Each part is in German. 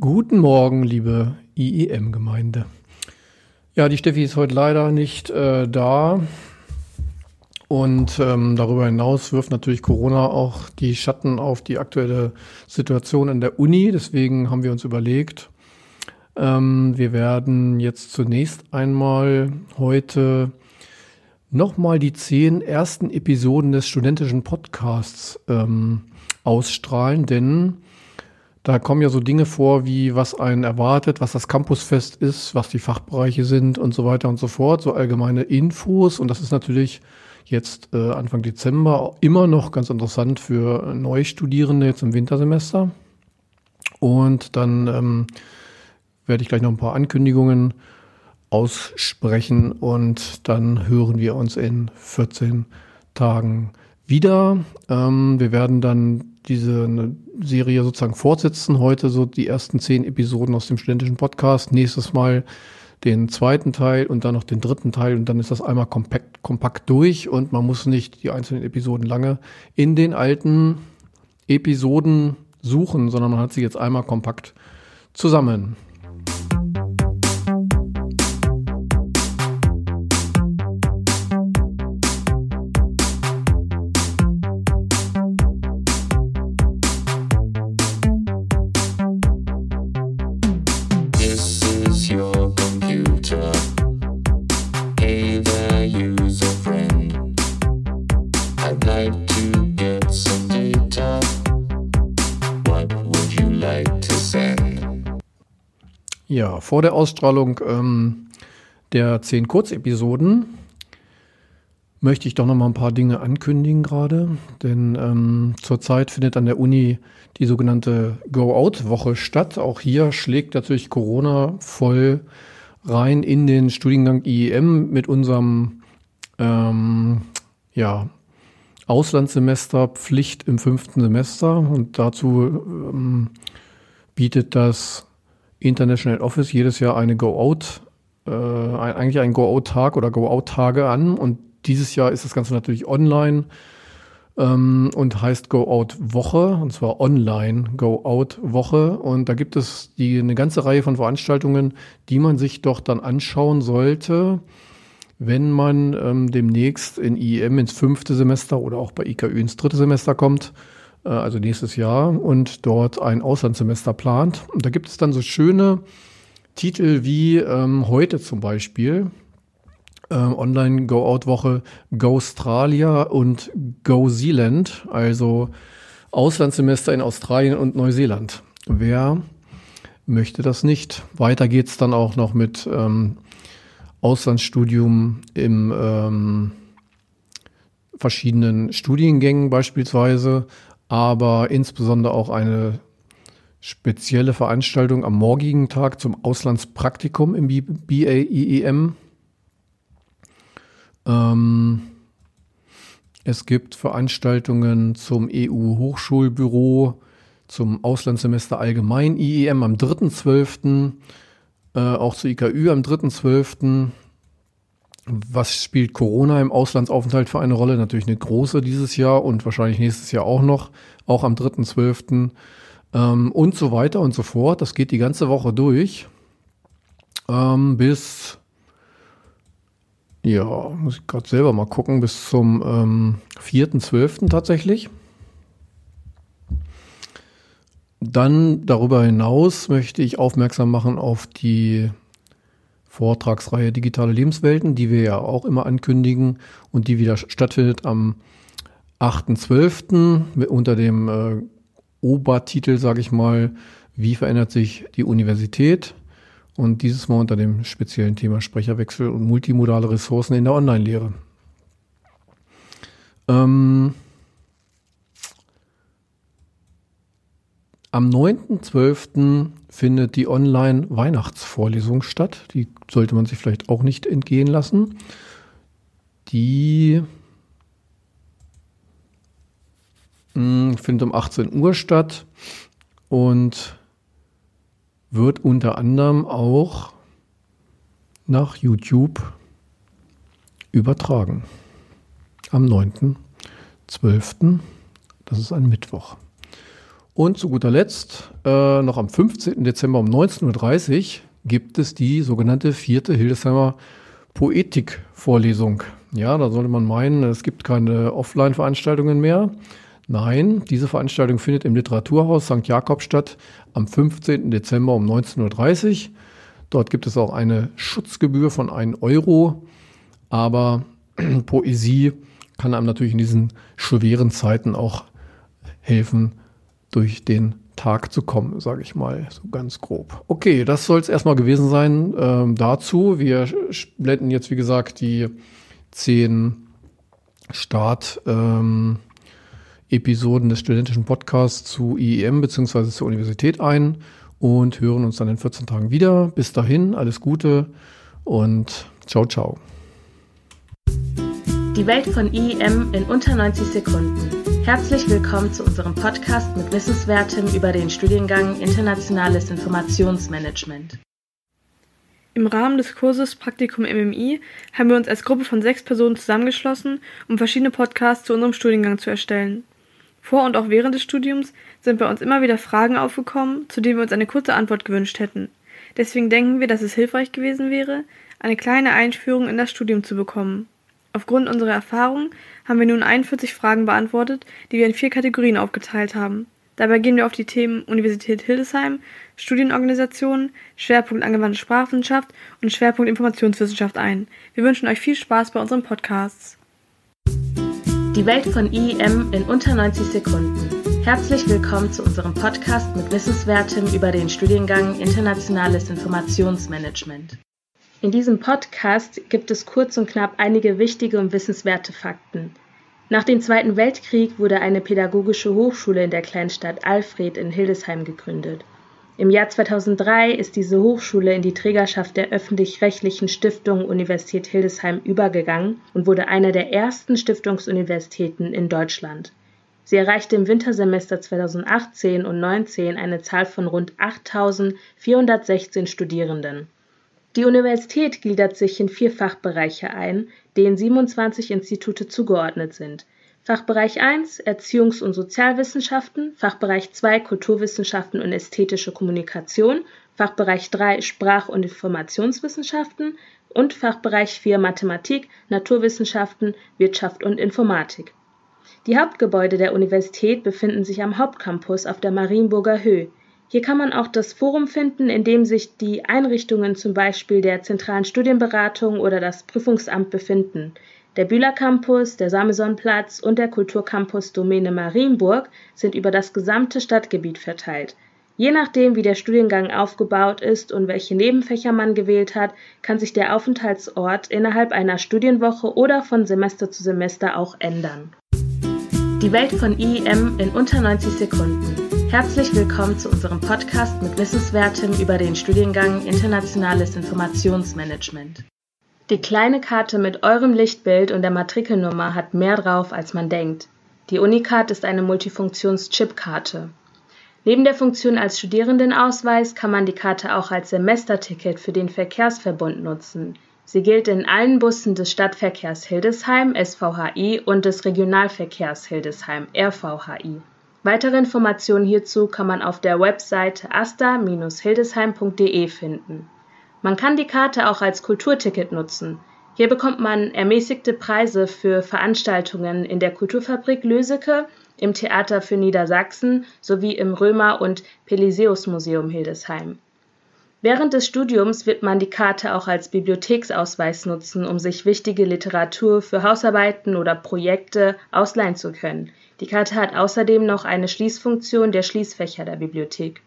Guten Morgen, liebe IEM-Gemeinde. Ja, die Steffi ist heute leider nicht äh, da. Und ähm, darüber hinaus wirft natürlich Corona auch die Schatten auf die aktuelle Situation an der Uni. Deswegen haben wir uns überlegt, ähm, wir werden jetzt zunächst einmal heute nochmal die zehn ersten Episoden des studentischen Podcasts ähm, ausstrahlen, denn da kommen ja so Dinge vor, wie was einen erwartet, was das Campusfest ist, was die Fachbereiche sind und so weiter und so fort, so allgemeine Infos. Und das ist natürlich jetzt äh, Anfang Dezember immer noch ganz interessant für Neustudierende jetzt im Wintersemester. Und dann ähm, werde ich gleich noch ein paar Ankündigungen aussprechen und dann hören wir uns in 14 Tagen wieder. Ähm, wir werden dann diese Serie sozusagen fortsetzen. Heute so die ersten zehn Episoden aus dem studentischen Podcast. Nächstes Mal den zweiten Teil und dann noch den dritten Teil und dann ist das einmal kompakt, kompakt durch und man muss nicht die einzelnen Episoden lange in den alten Episoden suchen, sondern man hat sie jetzt einmal kompakt zusammen. Vor der Ausstrahlung ähm, der zehn Kurzepisoden möchte ich doch noch mal ein paar Dinge ankündigen gerade, denn ähm, zurzeit findet an der Uni die sogenannte Go-Out-Woche statt. Auch hier schlägt natürlich Corona voll rein in den Studiengang IEM mit unserem ähm, ja, Auslandssemester Pflicht im fünften Semester und dazu ähm, bietet das International Office jedes Jahr eine Go-Out, äh, eigentlich einen Go-Out-Tag oder Go-Out-Tage an. Und dieses Jahr ist das Ganze natürlich online ähm, und heißt Go-Out-Woche, und zwar online Go-Out-Woche. Und da gibt es die, eine ganze Reihe von Veranstaltungen, die man sich doch dann anschauen sollte, wenn man ähm, demnächst in IEM ins fünfte Semester oder auch bei IKÜ ins dritte Semester kommt also nächstes Jahr, und dort ein Auslandssemester plant. Und da gibt es dann so schöne Titel wie ähm, heute zum Beispiel. Ähm, Online-Go-Out-Woche Go Australia und Go Zealand, also Auslandssemester in Australien und Neuseeland. Wer möchte das nicht? Weiter geht es dann auch noch mit ähm, Auslandsstudium im ähm, verschiedenen Studiengängen beispielsweise, aber insbesondere auch eine spezielle Veranstaltung am morgigen Tag zum Auslandspraktikum im BAEEM. Ähm, es gibt Veranstaltungen zum EU-Hochschulbüro, zum Auslandssemester allgemein IEM am 3.12., äh, auch zu IKÜ am 3.12. Was spielt Corona im Auslandsaufenthalt für eine Rolle? Natürlich eine große dieses Jahr und wahrscheinlich nächstes Jahr auch noch, auch am 3.12. Ähm, und so weiter und so fort. Das geht die ganze Woche durch. Ähm, bis, ja, muss ich gerade selber mal gucken, bis zum ähm, 4.12. tatsächlich. Dann darüber hinaus möchte ich aufmerksam machen auf die Vortragsreihe Digitale Lebenswelten, die wir ja auch immer ankündigen und die wieder stattfindet am 8.12. unter dem äh, Obertitel, sage ich mal, wie verändert sich die Universität? Und dieses Mal unter dem speziellen Thema Sprecherwechsel und multimodale Ressourcen in der Online-Lehre. Ähm, Am 9.12. findet die Online-Weihnachtsvorlesung statt. Die sollte man sich vielleicht auch nicht entgehen lassen. Die hm, findet um 18 Uhr statt und wird unter anderem auch nach YouTube übertragen. Am 9.12. Das ist ein Mittwoch. Und zu guter Letzt, äh, noch am 15. Dezember um 19.30 Uhr gibt es die sogenannte vierte Hildesheimer Poetikvorlesung. Ja, da sollte man meinen, es gibt keine Offline-Veranstaltungen mehr. Nein, diese Veranstaltung findet im Literaturhaus St. Jakob statt am 15. Dezember um 19.30 Uhr. Dort gibt es auch eine Schutzgebühr von 1 Euro. Aber Poesie kann einem natürlich in diesen schweren Zeiten auch helfen, durch den Tag zu kommen, sage ich mal, so ganz grob. Okay, das soll es erstmal gewesen sein ähm, dazu. Wir blenden jetzt, wie gesagt, die zehn Start-Episoden ähm, des studentischen Podcasts zu IEM bzw. zur Universität ein und hören uns dann in 14 Tagen wieder. Bis dahin, alles Gute und ciao, ciao. Die Welt von IEM in unter 90 Sekunden. Herzlich willkommen zu unserem Podcast mit Wissenswertem über den Studiengang Internationales Informationsmanagement. Im Rahmen des Kurses Praktikum MMI haben wir uns als Gruppe von sechs Personen zusammengeschlossen, um verschiedene Podcasts zu unserem Studiengang zu erstellen. Vor und auch während des Studiums sind bei uns immer wieder Fragen aufgekommen, zu denen wir uns eine kurze Antwort gewünscht hätten. Deswegen denken wir, dass es hilfreich gewesen wäre, eine kleine Einführung in das Studium zu bekommen. Aufgrund unserer Erfahrung haben wir nun 41 Fragen beantwortet, die wir in vier Kategorien aufgeteilt haben. Dabei gehen wir auf die Themen Universität Hildesheim, Studienorganisation, Schwerpunkt angewandte Sprachwissenschaft und Schwerpunkt Informationswissenschaft ein. Wir wünschen euch viel Spaß bei unseren Podcasts. Die Welt von IEM in unter 90 Sekunden. Herzlich willkommen zu unserem Podcast mit Wissenswertem über den Studiengang Internationales Informationsmanagement. In diesem Podcast gibt es kurz und knapp einige wichtige und wissenswerte Fakten. Nach dem Zweiten Weltkrieg wurde eine pädagogische Hochschule in der Kleinstadt Alfred in Hildesheim gegründet. Im Jahr 2003 ist diese Hochschule in die Trägerschaft der öffentlich-rechtlichen Stiftung Universität Hildesheim übergegangen und wurde eine der ersten Stiftungsuniversitäten in Deutschland. Sie erreichte im Wintersemester 2018 und 2019 eine Zahl von rund 8.416 Studierenden. Die Universität gliedert sich in vier Fachbereiche ein, denen 27 Institute zugeordnet sind. Fachbereich 1 Erziehungs- und Sozialwissenschaften, Fachbereich 2 Kulturwissenschaften und ästhetische Kommunikation, Fachbereich 3 Sprach- und Informationswissenschaften und Fachbereich 4 Mathematik, Naturwissenschaften, Wirtschaft und Informatik. Die Hauptgebäude der Universität befinden sich am Hauptcampus auf der Marienburger Höhe. Hier kann man auch das Forum finden, in dem sich die Einrichtungen zum Beispiel der zentralen Studienberatung oder das Prüfungsamt befinden. Der Bühler Campus, der Samesonplatz und der Kulturcampus Domäne Marienburg sind über das gesamte Stadtgebiet verteilt. Je nachdem, wie der Studiengang aufgebaut ist und welche Nebenfächer man gewählt hat, kann sich der Aufenthaltsort innerhalb einer Studienwoche oder von Semester zu Semester auch ändern. Die Welt von IEM in unter 90 Sekunden. Herzlich willkommen zu unserem Podcast mit Wissenswertem über den Studiengang Internationales Informationsmanagement. Die kleine Karte mit eurem Lichtbild und der Matrikelnummer hat mehr drauf, als man denkt. Die Unicard ist eine Multifunktions-Chipkarte. Neben der Funktion als Studierendenausweis kann man die Karte auch als Semesterticket für den Verkehrsverbund nutzen. Sie gilt in allen Bussen des Stadtverkehrs Hildesheim SVHI und des Regionalverkehrs Hildesheim RVHI. Weitere Informationen hierzu kann man auf der Webseite asta-hildesheim.de finden. Man kann die Karte auch als Kulturticket nutzen. Hier bekommt man ermäßigte Preise für Veranstaltungen in der Kulturfabrik Löseke, im Theater für Niedersachsen sowie im Römer- und Peliseus-Museum Hildesheim. Während des Studiums wird man die Karte auch als Bibliotheksausweis nutzen, um sich wichtige Literatur für Hausarbeiten oder Projekte ausleihen zu können. Die Karte hat außerdem noch eine Schließfunktion der Schließfächer der Bibliothek.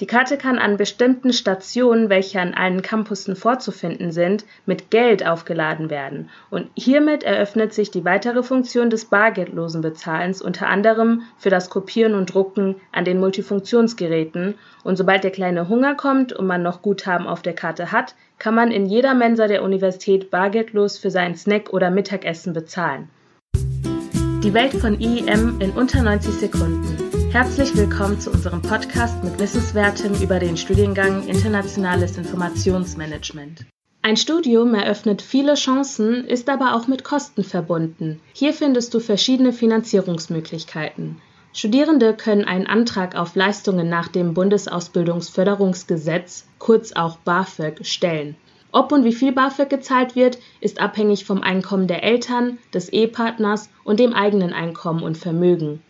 Die Karte kann an bestimmten Stationen, welche an allen Campussen vorzufinden sind, mit Geld aufgeladen werden, und hiermit eröffnet sich die weitere Funktion des bargeldlosen Bezahlens unter anderem für das Kopieren und Drucken an den Multifunktionsgeräten, und sobald der kleine Hunger kommt und man noch Guthaben auf der Karte hat, kann man in jeder Mensa der Universität bargeldlos für seinen Snack oder Mittagessen bezahlen die Welt von IEM in unter 90 Sekunden. Herzlich willkommen zu unserem Podcast mit Wissenswertem über den Studiengang Internationales Informationsmanagement. Ein Studium eröffnet viele Chancen, ist aber auch mit Kosten verbunden. Hier findest du verschiedene Finanzierungsmöglichkeiten. Studierende können einen Antrag auf Leistungen nach dem Bundesausbildungsförderungsgesetz, kurz auch BAföG, stellen. Ob und wie viel BAföG gezahlt wird, ist abhängig vom Einkommen der Eltern, des Ehepartners und dem eigenen Einkommen und Vermögen.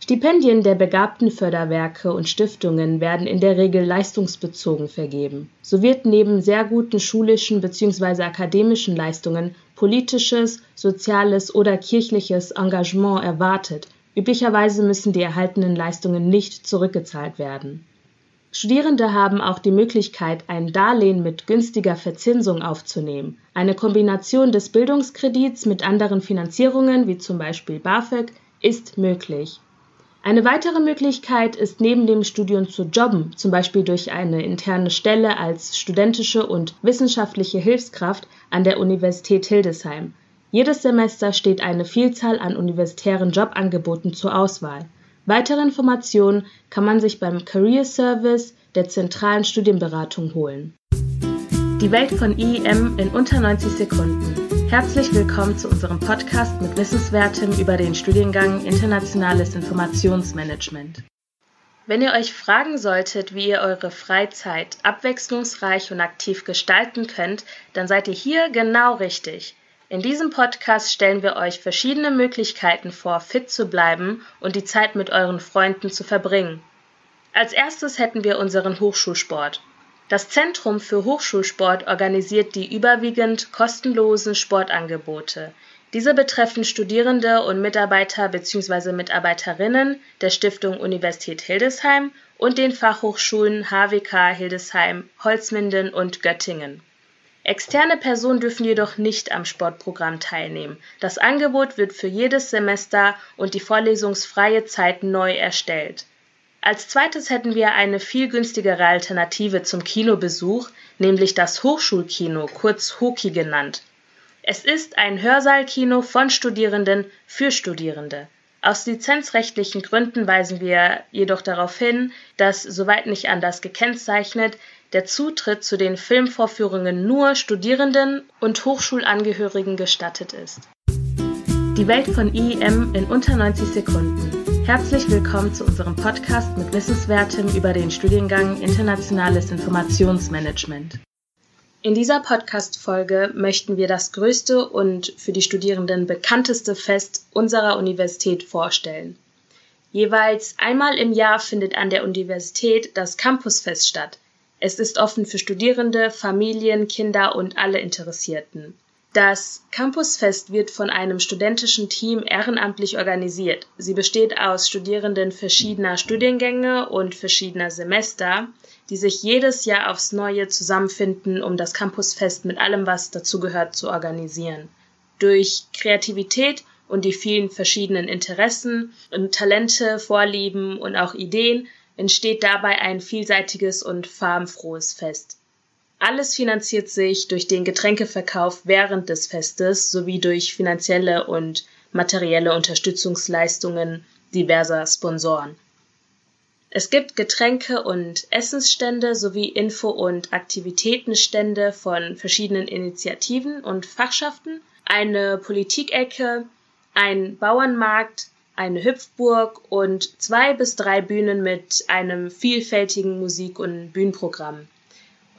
Stipendien der Begabtenförderwerke und Stiftungen werden in der Regel leistungsbezogen vergeben. So wird neben sehr guten schulischen bzw. akademischen Leistungen politisches, soziales oder kirchliches Engagement erwartet. Üblicherweise müssen die erhaltenen Leistungen nicht zurückgezahlt werden. Studierende haben auch die Möglichkeit, ein Darlehen mit günstiger Verzinsung aufzunehmen. Eine Kombination des Bildungskredits mit anderen Finanzierungen, wie zum Beispiel BAföG, ist möglich. Eine weitere Möglichkeit ist neben dem Studium zu jobben, zum Beispiel durch eine interne Stelle als studentische und wissenschaftliche Hilfskraft an der Universität Hildesheim. Jedes Semester steht eine Vielzahl an universitären Jobangeboten zur Auswahl. Weitere Informationen kann man sich beim Career Service der zentralen Studienberatung holen. Die Welt von IEM in unter 90 Sekunden. Herzlich willkommen zu unserem Podcast mit Wissenswertem über den Studiengang Internationales Informationsmanagement. Wenn ihr euch fragen solltet, wie ihr eure Freizeit abwechslungsreich und aktiv gestalten könnt, dann seid ihr hier genau richtig. In diesem Podcast stellen wir euch verschiedene Möglichkeiten vor, fit zu bleiben und die Zeit mit euren Freunden zu verbringen. Als erstes hätten wir unseren Hochschulsport. Das Zentrum für Hochschulsport organisiert die überwiegend kostenlosen Sportangebote. Diese betreffen Studierende und Mitarbeiter bzw. Mitarbeiterinnen der Stiftung Universität Hildesheim und den Fachhochschulen HWK Hildesheim, Holzminden und Göttingen. Externe Personen dürfen jedoch nicht am Sportprogramm teilnehmen. Das Angebot wird für jedes Semester und die vorlesungsfreie Zeit neu erstellt. Als zweites hätten wir eine viel günstigere Alternative zum Kinobesuch, nämlich das Hochschulkino, kurz Hoki genannt. Es ist ein Hörsaalkino von Studierenden für Studierende. Aus lizenzrechtlichen Gründen weisen wir jedoch darauf hin, dass, soweit nicht anders gekennzeichnet, der Zutritt zu den Filmvorführungen nur Studierenden und Hochschulangehörigen gestattet ist. Die Welt von IEM in unter 90 Sekunden. Herzlich willkommen zu unserem Podcast mit Wissenswertem über den Studiengang Internationales Informationsmanagement. In dieser Podcast-Folge möchten wir das größte und für die Studierenden bekannteste Fest unserer Universität vorstellen. Jeweils einmal im Jahr findet an der Universität das Campusfest statt. Es ist offen für Studierende, Familien, Kinder und alle Interessierten. Das Campusfest wird von einem studentischen Team ehrenamtlich organisiert. Sie besteht aus Studierenden verschiedener Studiengänge und verschiedener Semester, die sich jedes Jahr aufs Neue zusammenfinden, um das Campusfest mit allem, was dazugehört, zu organisieren. Durch Kreativität und die vielen verschiedenen Interessen und Talente, Vorlieben und auch Ideen entsteht dabei ein vielseitiges und farbenfrohes Fest. Alles finanziert sich durch den Getränkeverkauf während des Festes sowie durch finanzielle und materielle Unterstützungsleistungen diverser Sponsoren. Es gibt Getränke- und Essensstände sowie Info- und Aktivitätenstände von verschiedenen Initiativen und Fachschaften, eine Politikecke, ein Bauernmarkt, eine Hüpfburg und zwei bis drei Bühnen mit einem vielfältigen Musik- und Bühnenprogramm.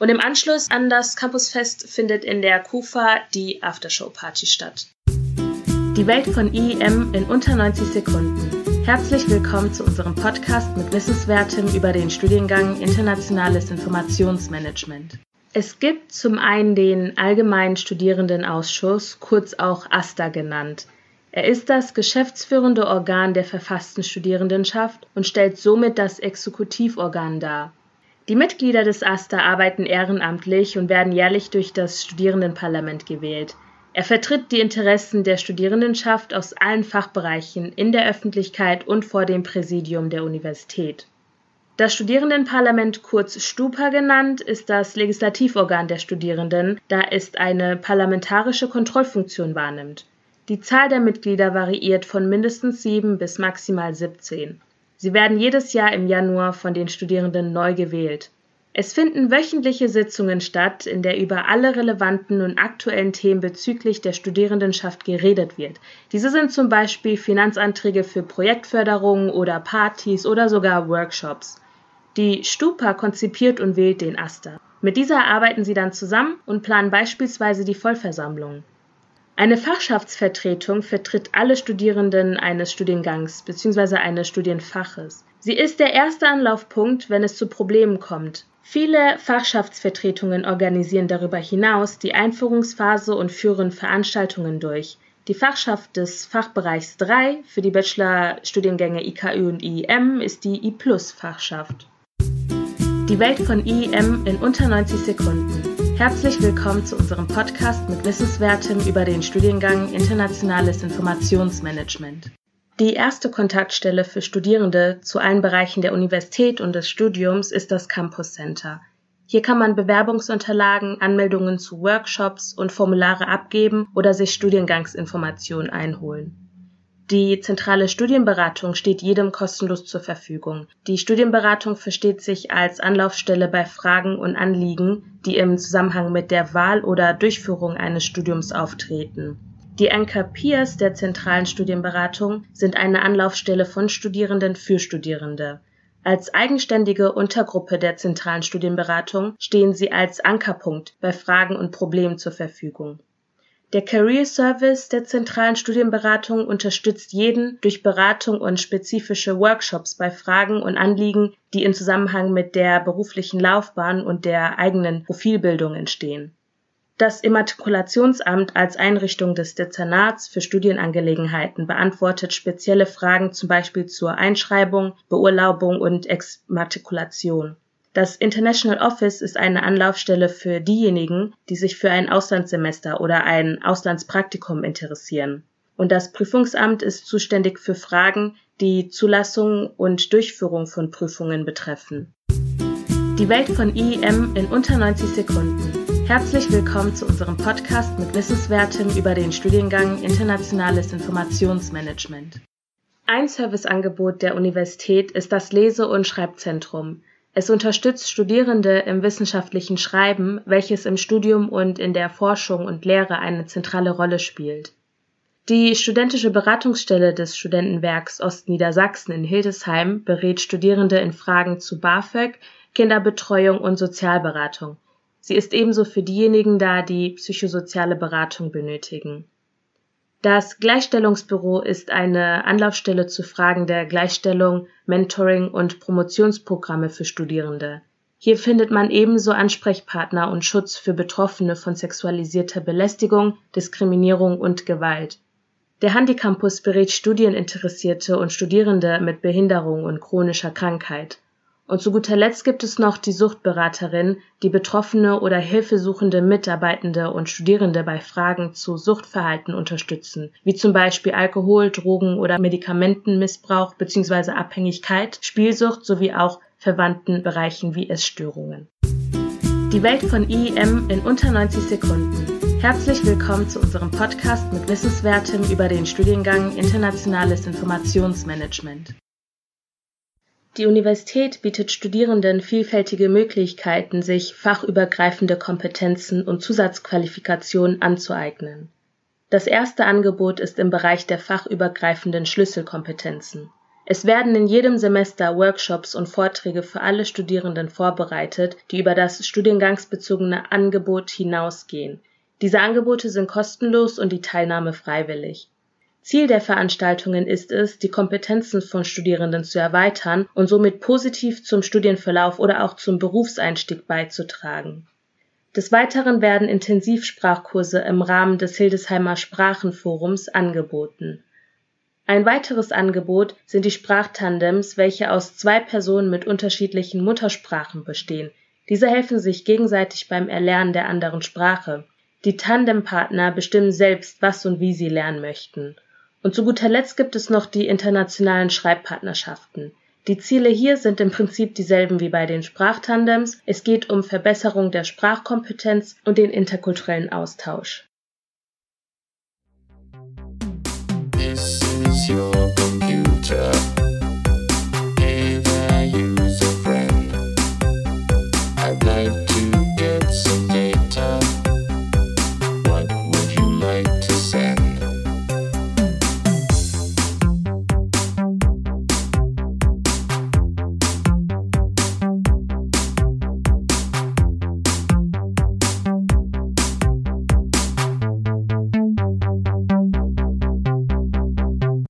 Und im Anschluss an das Campusfest findet in der KUFA die Aftershow-Party statt. Die Welt von IEM in unter 90 Sekunden. Herzlich willkommen zu unserem Podcast mit Wissenswertem über den Studiengang Internationales Informationsmanagement. Es gibt zum einen den Allgemeinen Studierendenausschuss, kurz auch AStA genannt. Er ist das geschäftsführende Organ der verfassten Studierendenschaft und stellt somit das Exekutivorgan dar. Die Mitglieder des AStA arbeiten ehrenamtlich und werden jährlich durch das Studierendenparlament gewählt. Er vertritt die Interessen der Studierendenschaft aus allen Fachbereichen in der Öffentlichkeit und vor dem Präsidium der Universität. Das Studierendenparlament, kurz Stupa genannt, ist das Legislativorgan der Studierenden, da es eine parlamentarische Kontrollfunktion wahrnimmt. Die Zahl der Mitglieder variiert von mindestens sieben bis maximal 17. Sie werden jedes Jahr im Januar von den Studierenden neu gewählt. Es finden wöchentliche Sitzungen statt, in der über alle relevanten und aktuellen Themen bezüglich der Studierendenschaft geredet wird. Diese sind zum Beispiel Finanzanträge für Projektförderung oder Partys oder sogar Workshops. Die Stupa konzipiert und wählt den Aster. Mit dieser arbeiten sie dann zusammen und planen beispielsweise die Vollversammlung. Eine Fachschaftsvertretung vertritt alle Studierenden eines Studiengangs bzw. eines Studienfaches. Sie ist der erste Anlaufpunkt, wenn es zu Problemen kommt. Viele Fachschaftsvertretungen organisieren darüber hinaus die Einführungsphase und führen Veranstaltungen durch. Die Fachschaft des Fachbereichs 3 für die Bachelorstudiengänge IKÜ und IEM ist die I-Plus-Fachschaft. Die Welt von IEM in unter 90 Sekunden. Herzlich willkommen zu unserem Podcast mit Wissenswertem über den Studiengang Internationales Informationsmanagement. Die erste Kontaktstelle für Studierende zu allen Bereichen der Universität und des Studiums ist das Campus Center. Hier kann man Bewerbungsunterlagen, Anmeldungen zu Workshops und Formulare abgeben oder sich Studiengangsinformationen einholen. Die zentrale Studienberatung steht jedem kostenlos zur Verfügung. Die Studienberatung versteht sich als Anlaufstelle bei Fragen und Anliegen, die im Zusammenhang mit der Wahl oder Durchführung eines Studiums auftreten. Die Anchor Peers der zentralen Studienberatung sind eine Anlaufstelle von Studierenden für Studierende. Als eigenständige Untergruppe der zentralen Studienberatung stehen sie als Ankerpunkt bei Fragen und Problemen zur Verfügung. Der Career Service der zentralen Studienberatung unterstützt jeden durch Beratung und spezifische Workshops bei Fragen und Anliegen, die in Zusammenhang mit der beruflichen Laufbahn und der eigenen Profilbildung entstehen das Immatrikulationsamt als Einrichtung des Dezernats für Studienangelegenheiten beantwortet spezielle Fragen zum Beispiel zur Einschreibung, Beurlaubung und Exmatrikulation. Das International Office ist eine Anlaufstelle für diejenigen, die sich für ein Auslandssemester oder ein Auslandspraktikum interessieren. Und das Prüfungsamt ist zuständig für Fragen, die Zulassung und Durchführung von Prüfungen betreffen. Die Welt von IEM in unter 90 Sekunden. Herzlich willkommen zu unserem Podcast mit Wissenswertem über den Studiengang Internationales Informationsmanagement. Ein Serviceangebot der Universität ist das Lese- und Schreibzentrum. Es unterstützt Studierende im wissenschaftlichen Schreiben, welches im Studium und in der Forschung und Lehre eine zentrale Rolle spielt. Die studentische Beratungsstelle des Studentenwerks Ostniedersachsen in Hildesheim berät Studierende in Fragen zu BAföG, Kinderbetreuung und Sozialberatung. Sie ist ebenso für diejenigen da, die psychosoziale Beratung benötigen. Das Gleichstellungsbüro ist eine Anlaufstelle zu Fragen der Gleichstellung, Mentoring und Promotionsprogramme für Studierende. Hier findet man ebenso Ansprechpartner und Schutz für Betroffene von sexualisierter Belästigung, Diskriminierung und Gewalt. Der Handicampus berät Studieninteressierte und Studierende mit Behinderung und chronischer Krankheit. Und zu guter Letzt gibt es noch die Suchtberaterin, die Betroffene oder hilfesuchende Mitarbeitende und Studierende bei Fragen zu Suchtverhalten unterstützen, wie zum Beispiel Alkohol, Drogen oder Medikamentenmissbrauch bzw. Abhängigkeit, Spielsucht sowie auch verwandten Bereichen wie Essstörungen. Die Welt von IEM in unter 90 Sekunden. Herzlich willkommen zu unserem Podcast mit Wissenswertem über den Studiengang Internationales Informationsmanagement. Die Universität bietet Studierenden vielfältige Möglichkeiten, sich fachübergreifende Kompetenzen und Zusatzqualifikationen anzueignen. Das erste Angebot ist im Bereich der fachübergreifenden Schlüsselkompetenzen. Es werden in jedem Semester Workshops und Vorträge für alle Studierenden vorbereitet, die über das studiengangsbezogene Angebot hinausgehen. Diese Angebote sind kostenlos und die Teilnahme freiwillig. Ziel der Veranstaltungen ist es, die Kompetenzen von Studierenden zu erweitern und somit positiv zum Studienverlauf oder auch zum Berufseinstieg beizutragen. Des Weiteren werden Intensivsprachkurse im Rahmen des Hildesheimer Sprachenforums angeboten. Ein weiteres Angebot sind die Sprachtandems, welche aus zwei Personen mit unterschiedlichen Muttersprachen bestehen. Diese helfen sich gegenseitig beim Erlernen der anderen Sprache. Die Tandempartner bestimmen selbst, was und wie sie lernen möchten. Und zu guter Letzt gibt es noch die internationalen Schreibpartnerschaften. Die Ziele hier sind im Prinzip dieselben wie bei den Sprachtandems. Es geht um Verbesserung der Sprachkompetenz und den interkulturellen Austausch. This is your computer.